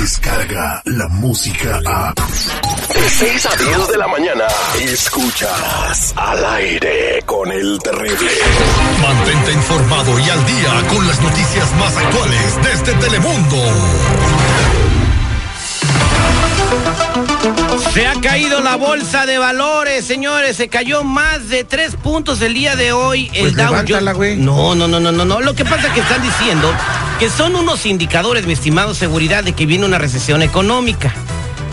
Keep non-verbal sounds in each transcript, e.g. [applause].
llega la música a... De 6 a 10 de la mañana, escuchas al aire con el terrible. Mantente informado y al día con las noticias más actuales desde Telemundo. Se ha caído la bolsa de valores, señores. Se cayó más de tres puntos el día de hoy. El Pues Dow Jones-. No, no, no, no, no, no. Lo que pasa es que están diciendo que son unos indicadores, mi estimado seguridad, de que viene una recesión económica.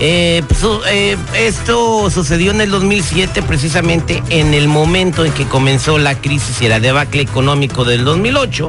Eh, pues, eh, esto sucedió en el 2007, precisamente en el momento en que comenzó la crisis y el debacle económico del 2008.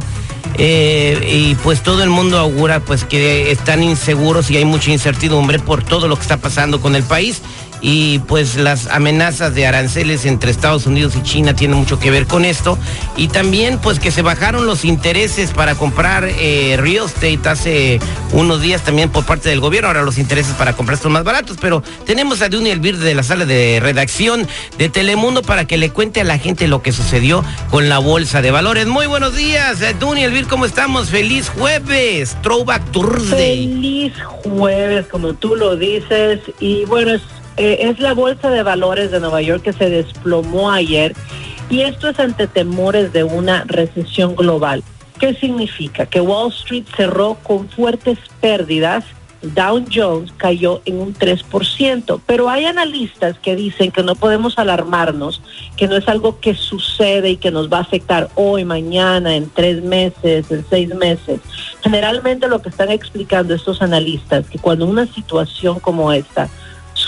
Eh, y pues todo el mundo augura pues que están inseguros y hay mucha incertidumbre por todo lo que está pasando con el país y pues las amenazas de aranceles entre Estados Unidos y China tienen mucho que ver con esto y también pues que se bajaron los intereses para comprar eh, real estate hace unos días también por parte del gobierno, ahora los intereses para comprar son más baratos, pero tenemos a Duny Elvir de la sala de redacción de Telemundo para que le cuente a la gente lo que sucedió con la bolsa de valores. Muy buenos días, eh, Duny Elvir, ¿cómo estamos? Feliz jueves, Throwback Thursday. Feliz jueves, como tú lo dices. Y bueno, es, eh, es la bolsa de valores de Nueva York que se desplomó ayer. Y esto es ante temores de una recesión global. ¿Qué significa? Que Wall Street cerró con fuertes pérdidas. Dow Jones cayó en un 3%, pero hay analistas que dicen que no podemos alarmarnos, que no es algo que sucede y que nos va a afectar hoy, mañana, en tres meses, en seis meses. Generalmente lo que están explicando estos analistas, que cuando una situación como esta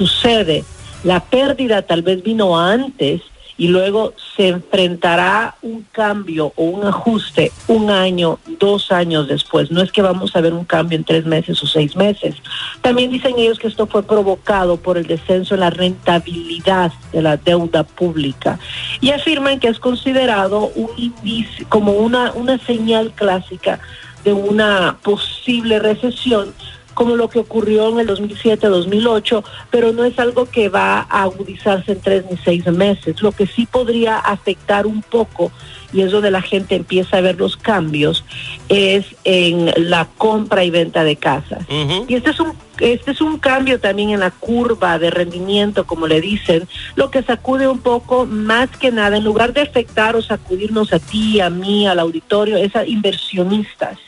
sucede, la pérdida tal vez vino antes y luego se enfrentará un cambio o un ajuste un año, dos años después. No es que vamos a ver un cambio en tres meses o seis meses. También dicen ellos que esto fue provocado por el descenso en la rentabilidad de la deuda pública y afirman que es considerado como una, una señal clásica de una posible recesión como lo que ocurrió en el 2007-2008, pero no es algo que va a agudizarse en tres ni seis meses. Lo que sí podría afectar un poco, y es donde la gente empieza a ver los cambios, es en la compra y venta de casas. Y este es un este es un cambio también en la curva de rendimiento, como le dicen, lo que sacude un poco más que nada, en lugar de afectar o sacudirnos a ti, a mí, al auditorio, es a inversionistas,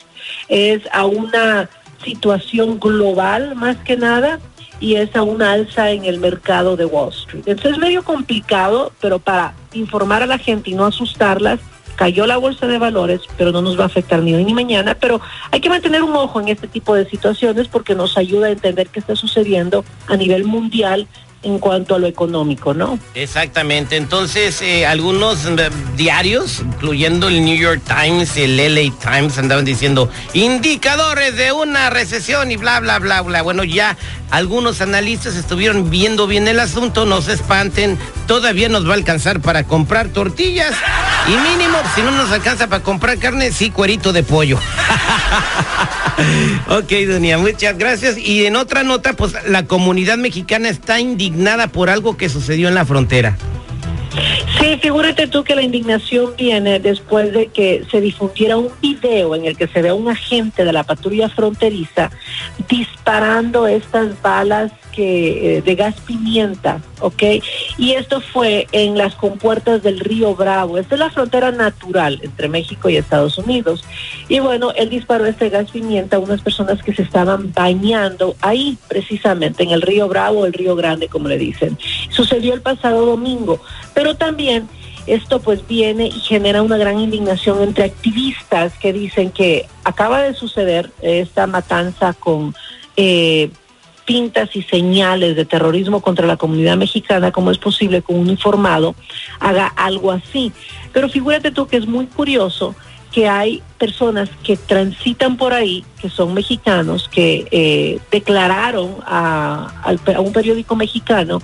es a una situación global más que nada y es a alza en el mercado de Wall Street. Entonces es medio complicado, pero para informar a la gente y no asustarlas, cayó la bolsa de valores, pero no nos va a afectar ni hoy ni mañana, pero hay que mantener un ojo en este tipo de situaciones porque nos ayuda a entender qué está sucediendo a nivel mundial en cuanto a lo económico, ¿no? Exactamente. Entonces, eh, algunos eh, diarios, incluyendo el New York Times, el LA Times, andaban diciendo indicadores de una recesión y bla, bla, bla, bla. Bueno, ya algunos analistas estuvieron viendo bien el asunto, no se espanten, todavía nos va a alcanzar para comprar tortillas y mínimo, si no nos alcanza para comprar carne, sí, cuerito de pollo. [laughs] ok, Dunia, muchas gracias. Y en otra nota, pues la comunidad mexicana está indignada por algo que sucedió en la frontera. Sí, figúrate tú que la indignación viene después de que se difundiera un video en el que se ve a un agente de la patrulla fronteriza disparando estas balas que eh, de gas pimienta, ¿ok? Y esto fue en las compuertas del río Bravo. Esta es la frontera natural entre México y Estados Unidos. Y bueno, él disparó este gas pimienta a unas personas que se estaban bañando ahí, precisamente, en el río Bravo, el río Grande, como le dicen. Sucedió el pasado domingo, pero también esto pues viene y genera una gran indignación entre activistas que dicen que acaba de suceder esta matanza con eh, pintas y señales de terrorismo contra la comunidad mexicana, ¿cómo es posible que un uniformado haga algo así? Pero figúrate tú que es muy curioso que hay personas que transitan por ahí, que son mexicanos, que eh, declararon a, a un periódico mexicano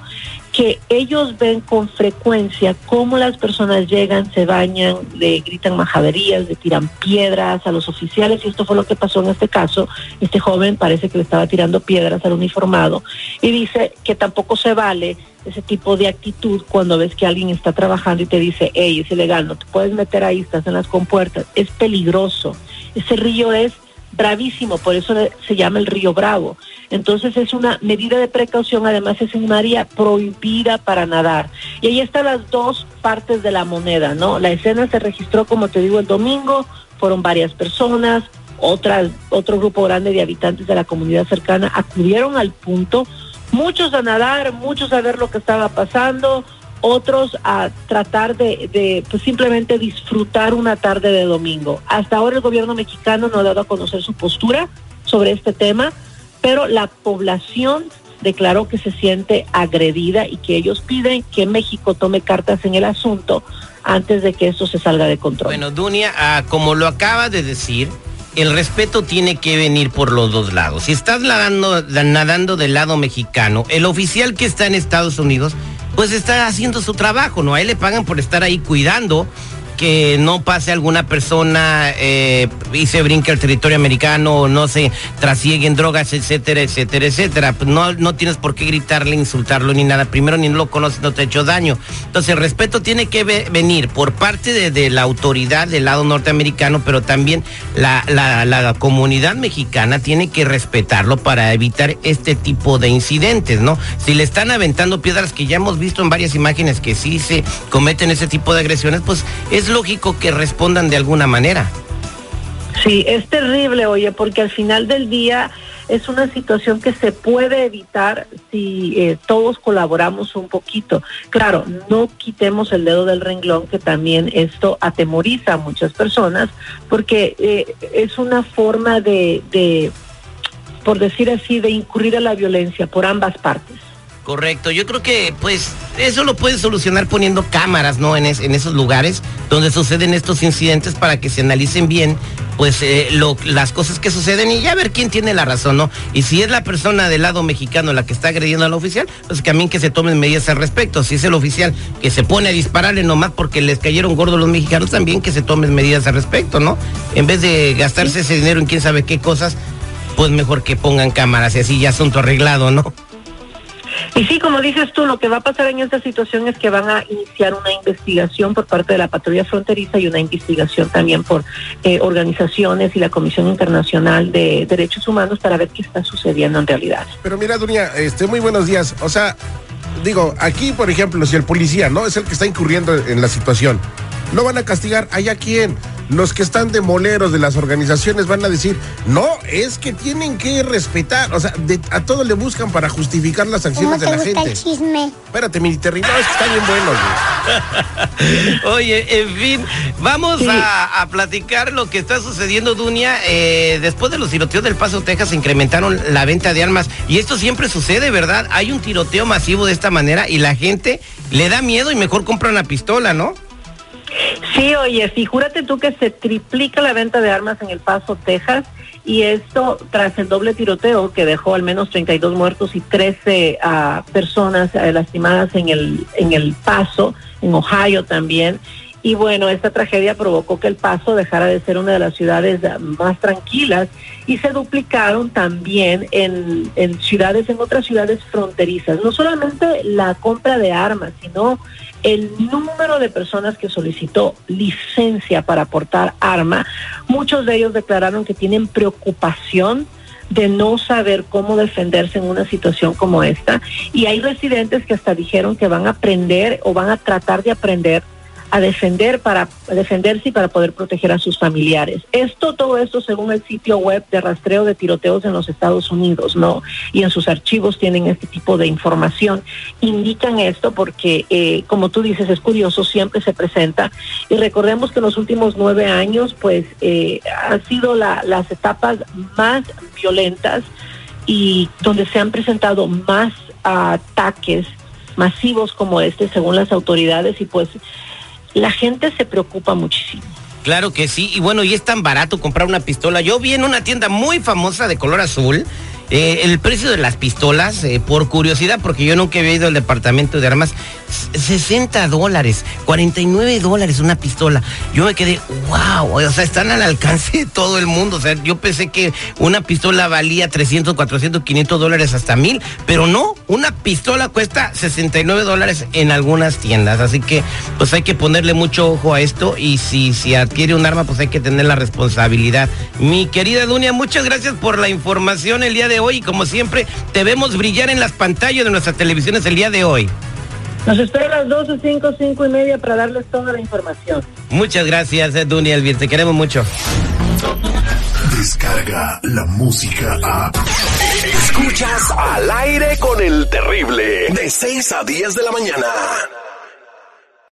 que ellos ven con frecuencia cómo las personas llegan, se bañan, le gritan majaderías, le tiran piedras a los oficiales, y esto fue lo que pasó en este caso. Este joven parece que le estaba tirando piedras al uniformado y dice que tampoco se vale ese tipo de actitud cuando ves que alguien está trabajando y te dice, hey, es ilegal, no te puedes meter ahí, estás en las compuertas, es peligroso. Ese río es bravísimo, por eso se llama el río Bravo. Entonces es una medida de precaución, además es un área prohibida para nadar. Y ahí están las dos partes de la moneda, ¿no? La escena se registró, como te digo, el domingo, fueron varias personas, otras, otro grupo grande de habitantes de la comunidad cercana acudieron al punto, muchos a nadar, muchos a ver lo que estaba pasando, otros a tratar de, pues simplemente disfrutar una tarde de domingo. Hasta ahora el gobierno mexicano no ha dado a conocer su postura sobre este tema, pero la población declaró que se siente agredida y que ellos piden que México tome cartas en el asunto antes de que esto se salga de control. Bueno, Dunia, ah, como lo acaba de decir, el respeto tiene que venir por los dos lados. Si estás nadando del lado mexicano, el oficial que está en Estados Unidos, pues está haciendo su trabajo, ¿no? A él le pagan por estar ahí cuidando que no pase alguna persona eh, y se brinque al territorio americano, no se trasieguen drogas, etcétera, etcétera, etcétera. No, no tienes por qué gritarle, insultarlo ni nada. Primero ni lo conoces, no te ha hecho daño. Entonces el respeto tiene que venir por parte de, la autoridad del lado norteamericano, pero también la, la, comunidad mexicana tiene que respetarlo para evitar este tipo de incidentes, ¿no? Si le están aventando piedras que ya hemos visto en varias imágenes que sí se cometen ese tipo de agresiones, pues es lógico que respondan de alguna manera. Sí, es terrible, oye, porque al final del día es una situación que se puede evitar si eh, todos colaboramos un poquito. Claro, no quitemos el dedo del renglón, que también esto atemoriza a muchas personas, porque eh, es una forma de, de, por decir así, de incurrir a la violencia por ambas partes. Correcto, yo creo que pues eso lo puedes solucionar poniendo cámaras, ¿no? En, en esos lugares donde suceden estos incidentes para que se analicen bien pues eh, lo, las cosas que suceden y ya ver quién tiene la razón, ¿no? Y si es la persona del lado mexicano la que está agrediendo al oficial, pues también que se tomen medidas al respecto. Si es el oficial que se pone a dispararle nomás porque les cayeron gordos los mexicanos, también que se tomen medidas al respecto, ¿no? En vez de gastarse ese dinero en quién sabe qué cosas, pues mejor que pongan cámaras y así ya asunto arreglado, ¿no? Y sí, como dices tú, lo que va a pasar en esta situación es que van a iniciar una investigación por parte de la patrulla fronteriza y una investigación también por eh, organizaciones y la Comisión Internacional de Derechos Humanos para ver qué está sucediendo en realidad. Pero mira, Dunia, este, muy buenos días. O sea, digo, aquí, por ejemplo, si el policía, ¿no? Es el que está incurriendo en la situación. ¿No van a castigar allá quién? Los que están de moleros de las organizaciones van a decir, no, es que tienen que respetar, o sea, a todo le buscan para justificar las acciones de la gente. El chisme? Espérate, mi territorio es que está bien bueno. [laughs] Oye, en fin, vamos a, platicar lo que está sucediendo, Dunia. Eh, después de los tiroteos del Paso, Texas, se incrementaron la venta de armas y esto siempre sucede, ¿verdad? Hay un tiroteo masivo de esta manera y la gente le da miedo y mejor compra una pistola, ¿no? Sí, oye, figúrate tú que se triplica la venta de armas en El Paso, Texas, y esto tras el doble tiroteo que dejó al menos 32 muertos y 13 ah, personas eh, lastimadas en el, en El Paso, en Ohio también. Y bueno, esta tragedia provocó que El Paso dejara de ser una de las ciudades más tranquilas y se duplicaron también en, ciudades, en otras ciudades fronterizas. No solamente la compra de armas, sino el número de personas que solicitó licencia para portar arma, muchos de ellos declararon que tienen preocupación de no saber cómo defenderse en una situación como esta. Y hay residentes que hasta dijeron que van a aprender o van a tratar de aprender a defender para defenderse y para poder proteger a sus familiares. Esto, todo esto según el sitio web de rastreo de tiroteos en los Estados Unidos, ¿no? Y en sus archivos tienen este tipo de información. Indican esto porque, eh, como tú dices, es curioso, siempre se presenta. Y recordemos que en los últimos nueve años, pues, eh, han sido las etapas más violentas y donde se han presentado más ataques masivos como este, según las autoridades, y pues la gente se preocupa muchísimo. Claro que sí, y bueno, y es tan barato comprar una pistola. Yo vi en una tienda muy famosa de color azul Eh, el precio de las pistolas, eh, por curiosidad, porque yo nunca había ido al departamento de armas, 60 dólares, 49 dólares una pistola. Yo me quedé, wow, o sea, están al alcance de todo el mundo. O sea, yo pensé que una pistola valía 300, 400, 500 dólares hasta mil, pero no, una pistola cuesta 69 dólares en algunas tiendas. Así que, pues hay que ponerle mucho ojo a esto y si, si adquiere un arma, pues hay que tener la responsabilidad. Mi querida Dunia, muchas gracias por la información el día de hoy y como siempre, te vemos brillar en las pantallas de nuestras televisiones el día de hoy. Nos espero a las 12, 5, 5 y media para darles toda la información. Muchas gracias, eh, Dunia Elvir, te queremos mucho. Descarga la música a. Escuchas al aire con el terrible. De 6 a 10 de la mañana.